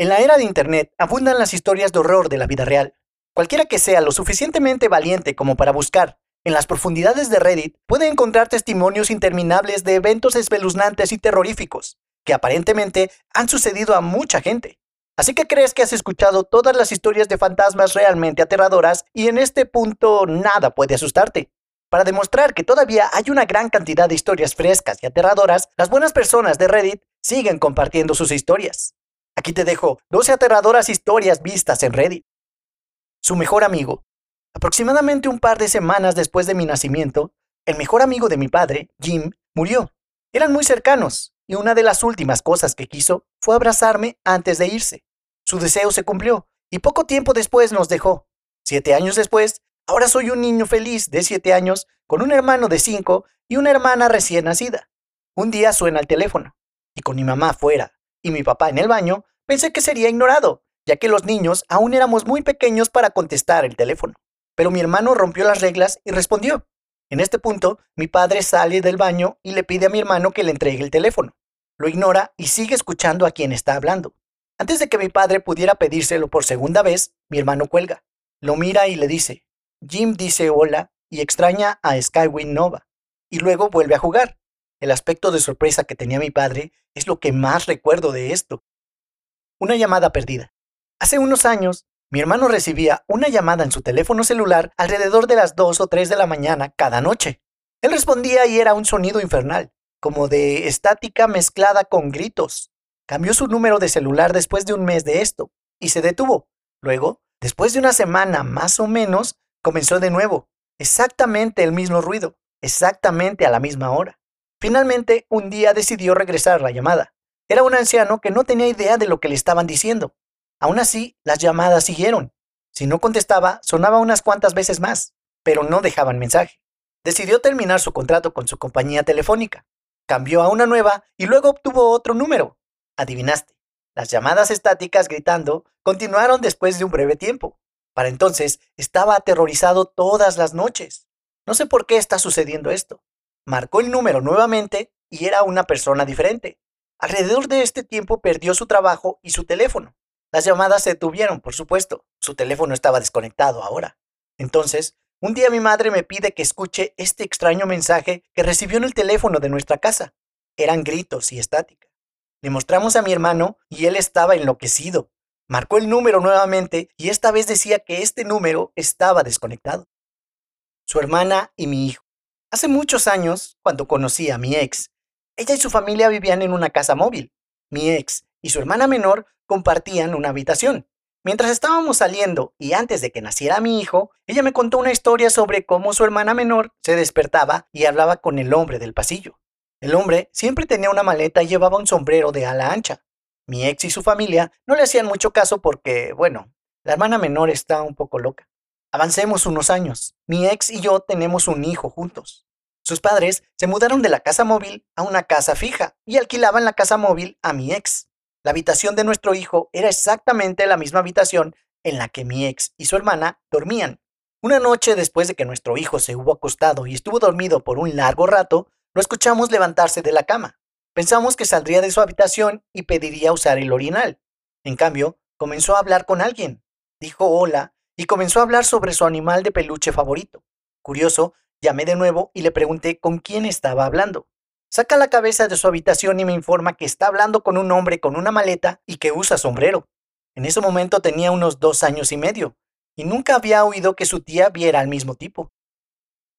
En la era de Internet abundan las historias de horror de la vida real. Cualquiera que sea lo suficientemente valiente como para buscar en las profundidades de Reddit puede encontrar testimonios interminables de eventos espeluznantes y terroríficos que aparentemente han sucedido a mucha gente. Así que crees que has escuchado todas las historias de fantasmas realmente aterradoras y en este punto nada puede asustarte. Para demostrar que todavía hay una gran cantidad de historias frescas y aterradoras, las buenas personas de Reddit siguen compartiendo sus historias. Aquí te dejo 12 aterradoras historias vistas en Reddit. Su mejor amigo. Aproximadamente un par de semanas después de mi nacimiento, el mejor amigo de mi padre, Jim, murió. Eran muy cercanos, y una de las últimas cosas que quiso fue abrazarme antes de irse. Su deseo se cumplió, y poco tiempo después nos dejó. Siete años después, ahora soy un niño feliz de siete años, con un hermano de cinco y una hermana recién nacida. Un día suena el teléfono, y con mi mamá fuera y mi papá en el baño, pensé que sería ignorado, ya que los niños aún éramos muy pequeños para contestar el teléfono. Pero mi hermano rompió las reglas y respondió. En este punto, mi padre sale del baño y le pide a mi hermano que le entregue el teléfono. Lo ignora y sigue escuchando a quien está hablando. Antes de que mi padre pudiera pedírselo por segunda vez, mi hermano cuelga. Lo mira y le dice, Jim dice hola y extraña a Skywind Nova. Y luego vuelve a jugar. El aspecto de sorpresa que tenía mi padre es lo que más recuerdo de esto. Una llamada perdida. Hace unos años, mi hermano recibía una llamada en su teléfono celular alrededor de las 2 o 3 de la mañana cada noche. Él respondía y era un sonido infernal, como de estática mezclada con gritos. Cambió su número de celular después de un mes de esto y se detuvo. Luego, después de una semana más o menos, comenzó de nuevo. Exactamente el mismo ruido, exactamente a la misma hora. Finalmente, un día decidió regresar la llamada. Era un anciano que no tenía idea de lo que le estaban diciendo. Aún así, las llamadas siguieron. Si no contestaba, sonaba unas cuantas veces más, pero no dejaban mensaje. Decidió terminar su contrato con su compañía telefónica. Cambió a una nueva y luego obtuvo otro número. Adivinaste. Las llamadas estáticas gritando continuaron después de un breve tiempo. Para entonces estaba aterrorizado todas las noches. No sé por qué está sucediendo esto. Marcó el número nuevamente y era una persona diferente. Alrededor de este tiempo perdió su trabajo y su teléfono. Las llamadas se detuvieron, por supuesto. Su teléfono estaba desconectado ahora. Entonces, un día mi madre me pide que escuche este extraño mensaje que recibió en el teléfono de nuestra casa. Eran gritos y estática. Le mostramos a mi hermano y él estaba enloquecido. Marcó el número nuevamente y esta vez decía que este número estaba desconectado. Su hermana y mi hijo. Hace muchos años, cuando conocí a mi ex, ella y su familia vivían en una casa móvil. Mi ex y su hermana menor compartían una habitación. Mientras estábamos saliendo y antes de que naciera mi hijo, ella me contó una historia sobre cómo su hermana menor se despertaba y hablaba con el hombre del pasillo. El hombre siempre tenía una maleta y llevaba un sombrero de ala ancha. Mi ex y su familia no le hacían mucho caso porque, bueno, la hermana menor está un poco loca. Avancemos unos años. Mi ex y yo tenemos un hijo juntos. Sus padres se mudaron de la casa móvil a una casa fija y alquilaban la casa móvil a mi ex. La habitación de nuestro hijo era exactamente la misma habitación en la que mi ex y su hermana dormían. Una noche después de que nuestro hijo se hubo acostado y estuvo dormido por un largo rato, lo escuchamos levantarse de la cama. Pensamos que saldría de su habitación y pediría usar el orinal. En cambio, comenzó a hablar con alguien. Dijo hola y comenzó a hablar sobre su animal de peluche favorito. Curioso, llamé de nuevo y le pregunté con quién estaba hablando. Saca la cabeza de su habitación y me informa que está hablando con un hombre con una maleta y que usa sombrero. En ese momento tenía unos dos años y medio, y nunca había oído que su tía viera al mismo tipo.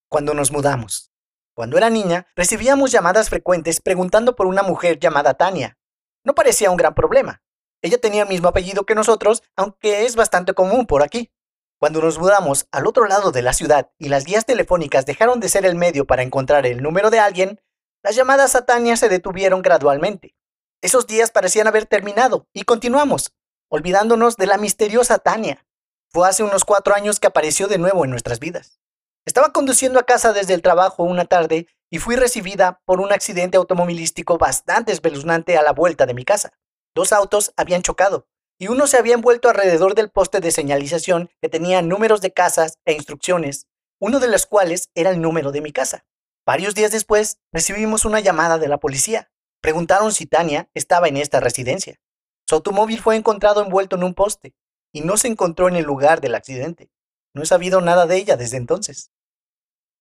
Cuando nos mudamos. Cuando era niña, recibíamos llamadas frecuentes preguntando por una mujer llamada Tania. No parecía un gran problema. Ella tenía el mismo apellido que nosotros, aunque es bastante común por aquí. Cuando nos mudamos al otro lado de la ciudad y las guías telefónicas dejaron de ser el medio para encontrar el número de alguien, las llamadas a Tania se detuvieron gradualmente. Esos días parecían haber terminado y continuamos, olvidándonos de la misteriosa Tania. Fue hace unos cuatro años que apareció de nuevo en nuestras vidas. Estaba conduciendo a casa desde el trabajo una tarde y fui recibida por un accidente automovilístico bastante espeluznante a la vuelta de mi casa. Dos autos habían chocado y uno se había envuelto alrededor del poste de señalización que tenía números de casas e instrucciones, uno de los cuales era el número de mi casa. Varios días después recibimos una llamada de la policía. Preguntaron si Tania estaba en esta residencia. Su automóvil fue encontrado envuelto en un poste y no se encontró en el lugar del accidente. No he sabido nada de ella desde entonces.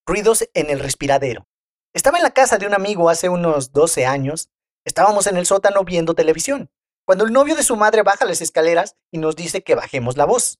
Ruidos en el respiradero. Estaba en la casa de un amigo hace unos 12 años. Estábamos en el sótano viendo televisión, cuando el novio de su madre baja las escaleras y nos dice que bajemos la voz.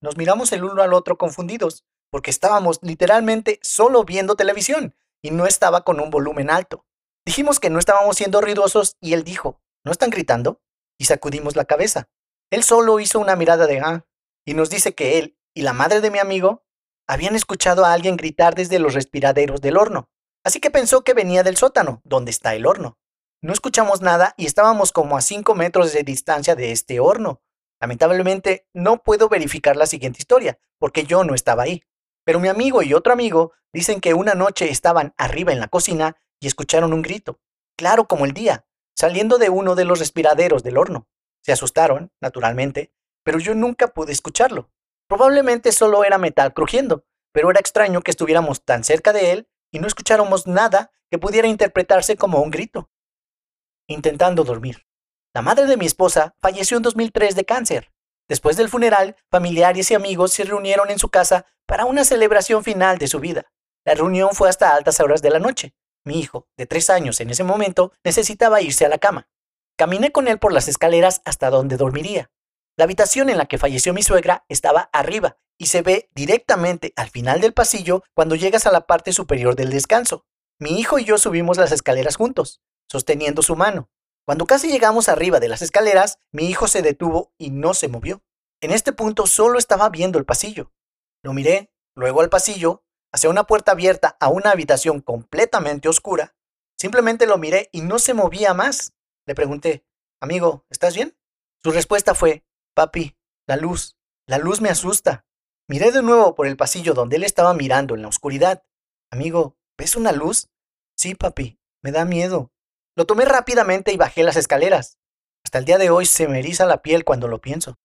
Nos miramos el uno al otro confundidos, porque estábamos literalmente solo viendo televisión y no estaba con un volumen alto. Dijimos que no estábamos siendo ruidosos y él dijo, ¿no están gritando? Y sacudimos la cabeza. Él solo hizo una mirada de ah y nos dice que él y la madre de mi amigo habían escuchado a alguien gritar desde los respiraderos del horno, así que pensó que venía del sótano, donde está el horno. No escuchamos nada y estábamos como a 5 metros de distancia de este horno. Lamentablemente no puedo verificar la siguiente historia, porque yo no estaba ahí. Pero mi amigo y otro amigo dicen que una noche estaban arriba en la cocina y escucharon un grito, claro como el día, saliendo de uno de los respiraderos del horno. Se asustaron, naturalmente, pero yo nunca pude escucharlo. Probablemente solo era metal crujiendo, pero era extraño que estuviéramos tan cerca de él y no escucháramos nada que pudiera interpretarse como un grito. Intentando dormir. La madre de mi esposa falleció en 2003 de cáncer. Después del funeral, familiares y amigos se reunieron en su casa para una celebración final de su vida. La reunión fue hasta altas horas de la noche. Mi hijo, de tres años en ese momento, necesitaba irse a la cama. Caminé con él por las escaleras hasta donde dormiría. La habitación en la que falleció mi suegra estaba arriba y se ve directamente al final del pasillo cuando llegas a la parte superior del descanso. Mi hijo y yo subimos las escaleras juntos, sosteniendo su mano. Cuando casi llegamos arriba de las escaleras, mi hijo se detuvo y no se movió. En este punto solo estaba viendo el pasillo. Lo miré, luego al pasillo, hacia una puerta abierta a una habitación completamente oscura. Simplemente lo miré y no se movía más. Le pregunté, amigo, ¿estás bien? Su respuesta fue, Papi, la luz, la luz me asusta. Miré de nuevo por el pasillo donde él estaba mirando en la oscuridad. Amigo, ¿ves una luz? Sí, papi, me da miedo. Lo tomé rápidamente y bajé las escaleras. Hasta el día de hoy se me eriza la piel cuando lo pienso.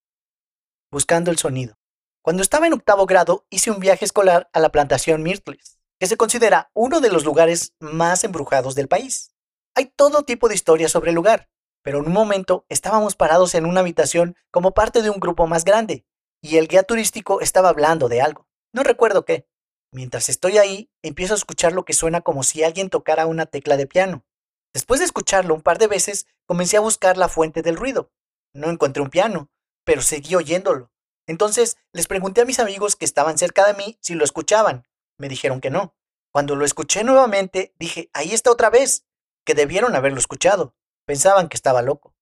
Buscando el sonido. Cuando estaba en octavo grado hice un viaje escolar a la plantación Myrtles, que se considera uno de los lugares más embrujados del país. Hay todo tipo de historias sobre el lugar, pero en un momento estábamos parados en una habitación como parte de un grupo más grande, y el guía turístico estaba hablando de algo. No recuerdo qué. Mientras estoy ahí, empiezo a escuchar lo que suena como si alguien tocara una tecla de piano. Después de escucharlo un par de veces, comencé a buscar la fuente del ruido. No encontré un piano, pero seguí oyéndolo. Entonces les pregunté a mis amigos que estaban cerca de mí si lo escuchaban. Me dijeron que no. Cuando lo escuché nuevamente, dije, ahí está otra vez, que debieron haberlo escuchado. Pensaban que estaba loco.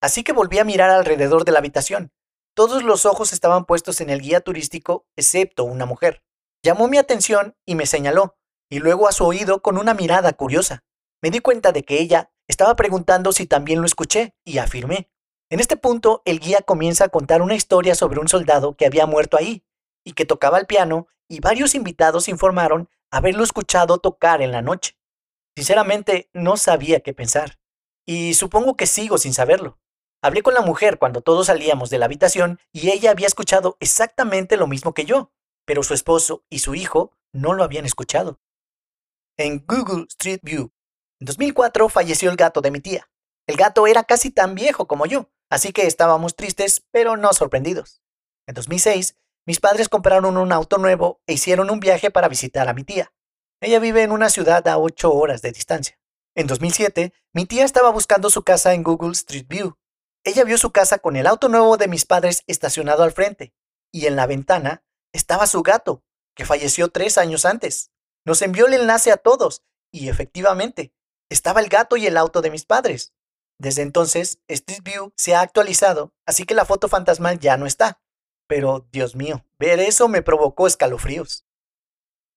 Así que volví a mirar alrededor de la habitación. Todos los ojos estaban puestos en el guía turístico, excepto una mujer. Llamó mi atención y me señaló, y luego a su oído con una mirada curiosa. Me di cuenta de que ella estaba preguntando si también lo escuché, y afirmé. En este punto, el guía comienza a contar una historia sobre un soldado que había muerto ahí, y que tocaba el piano, y varios invitados informaron haberlo escuchado tocar en la noche. Sinceramente, no sabía qué pensar. Y supongo que sigo sin saberlo. Hablé con la mujer cuando todos salíamos de la habitación y ella había escuchado exactamente lo mismo que yo, pero su esposo y su hijo no lo habían escuchado. En Google Street View, en 2004 falleció el gato de mi tía. El gato era casi tan viejo como yo, así que estábamos tristes, pero no sorprendidos. En 2006, mis padres compraron un auto nuevo e hicieron un viaje para visitar a mi tía. Ella vive en una ciudad a 8 horas de distancia. En 2007, mi tía estaba buscando su casa en Google Street View. Ella vio su casa con el auto nuevo de mis padres estacionado al frente, y en la ventana estaba su gato, que falleció tres años antes. Nos envió el enlace a todos, y efectivamente, estaba el gato y el auto de mis padres. Desde entonces, Street View se ha actualizado, así que la foto fantasmal ya no está. Pero, Dios mío, ver eso me provocó escalofríos.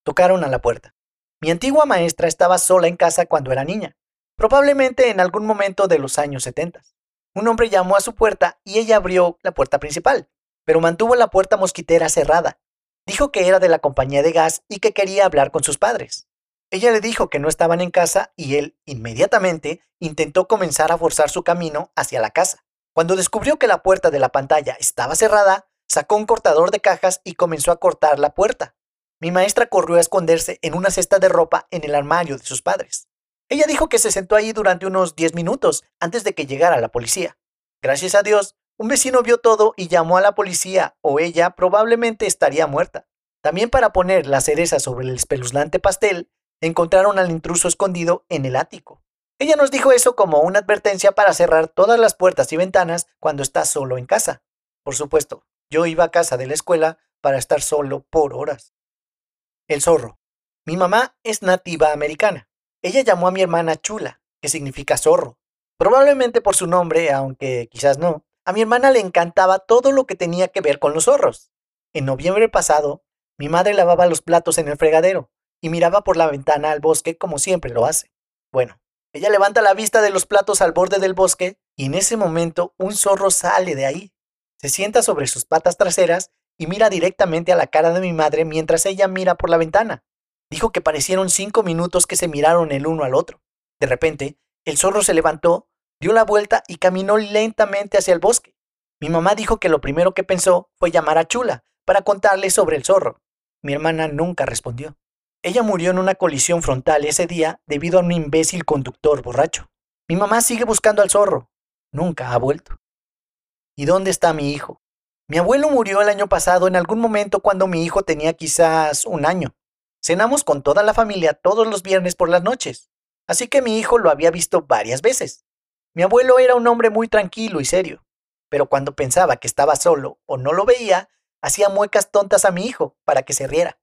Tocaron a la puerta. Mi antigua maestra estaba sola en casa cuando era niña, probablemente en algún momento de los años 70. Un hombre llamó a su puerta y ella abrió la puerta principal, pero mantuvo la puerta mosquitera cerrada. Dijo que era de la compañía de gas y que quería hablar con sus padres. Ella le dijo que no estaban en casa y él inmediatamente intentó comenzar a forzar su camino hacia la casa. Cuando descubrió que la puerta de la pantalla estaba cerrada, sacó un cortador de cajas y comenzó a cortar la puerta. Mi maestra corrió a esconderse en una cesta de ropa en el armario de sus padres. Ella dijo que se sentó ahí durante unos 10 minutos antes de que llegara la policía. Gracias a Dios, un vecino vio todo y llamó a la policía o ella probablemente estaría muerta. También para poner la cereza sobre el espeluznante pastel, encontraron al intruso escondido en el ático. Ella nos dijo eso como una advertencia para cerrar todas las puertas y ventanas cuando está solo en casa. Por supuesto, yo iba a casa de la escuela para estar solo por horas. El zorro. Mi mamá es nativa americana. Ella llamó a mi hermana Chula, que significa zorro. Probablemente por su nombre, aunque quizás no. A mi hermana le encantaba todo lo que tenía que ver con los zorros. En noviembre pasado, mi madre lavaba los platos en el fregadero y miraba por la ventana al bosque como siempre lo hace. Bueno, ella levanta la vista de los platos al borde del bosque y en ese momento un zorro sale de ahí. Se sienta sobre sus patas traseras y mira directamente a la cara de mi madre mientras ella mira por la ventana. Dijo que parecieron cinco minutos que se miraron el uno al otro. De repente, el zorro se levantó, dio la vuelta y caminó lentamente hacia el bosque. Mi mamá dijo que lo primero que pensó fue llamar a Chula para contarle sobre el zorro. Mi hermana nunca respondió. Ella murió en una colisión frontal ese día debido a un imbécil conductor borracho. Mi mamá sigue buscando al zorro. Nunca ha vuelto. ¿Y dónde está mi hijo? Mi abuelo murió el año pasado en algún momento cuando mi hijo tenía quizás un año. Cenamos con toda la familia todos los viernes por las noches, así que mi hijo lo había visto varias veces. Mi abuelo era un hombre muy tranquilo y serio, pero cuando pensaba que estaba solo o no lo veía, hacía muecas tontas a mi hijo para que se riera.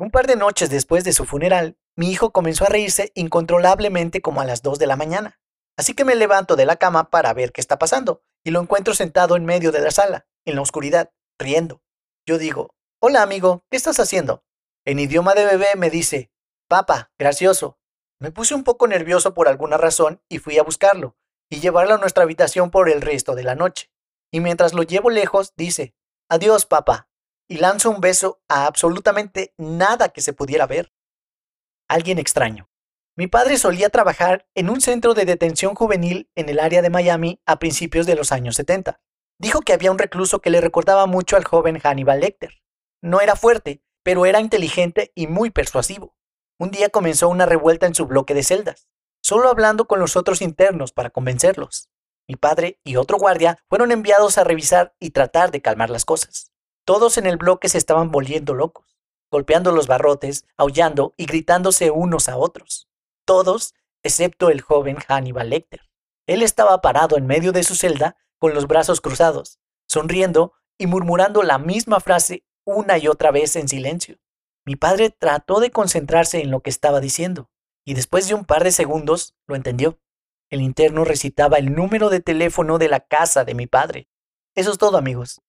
Un par de noches después de su funeral, mi hijo comenzó a reírse incontrolablemente como a las 2 de la mañana. Así que me levanto de la cama para ver qué está pasando, y lo encuentro sentado en medio de la sala, en la oscuridad, riendo. Yo digo, Hola amigo, ¿qué estás haciendo? En idioma de bebé me dice, Papa, gracioso. Me puse un poco nervioso por alguna razón y fui a buscarlo, y llevarlo a nuestra habitación por el resto de la noche. Y mientras lo llevo lejos, dice, Adiós, papá, y lanzo un beso a absolutamente nada que se pudiera ver. Alguien extraño. Mi padre solía trabajar en un centro de detención juvenil en el área de Miami a principios de los años 70. Dijo que había un recluso que le recordaba mucho al joven Hannibal Lecter. No era fuerte, pero era inteligente y muy persuasivo. Un día comenzó una revuelta en su bloque de celdas, solo hablando con los otros internos para convencerlos. Mi padre y otro guardia fueron enviados a revisar y tratar de calmar las cosas. Todos en el bloque se estaban volviendo locos, golpeando los barrotes, aullando y gritándose unos a otros. Todos, excepto el joven Hannibal Lecter. Él estaba parado en medio de su celda, con los brazos cruzados, sonriendo y murmurando la misma frase una y otra vez en silencio. Mi padre trató de concentrarse en lo que estaba diciendo, y después de un par de segundos lo entendió. El interno recitaba el número de teléfono de la casa de mi padre. Eso es todo, amigos.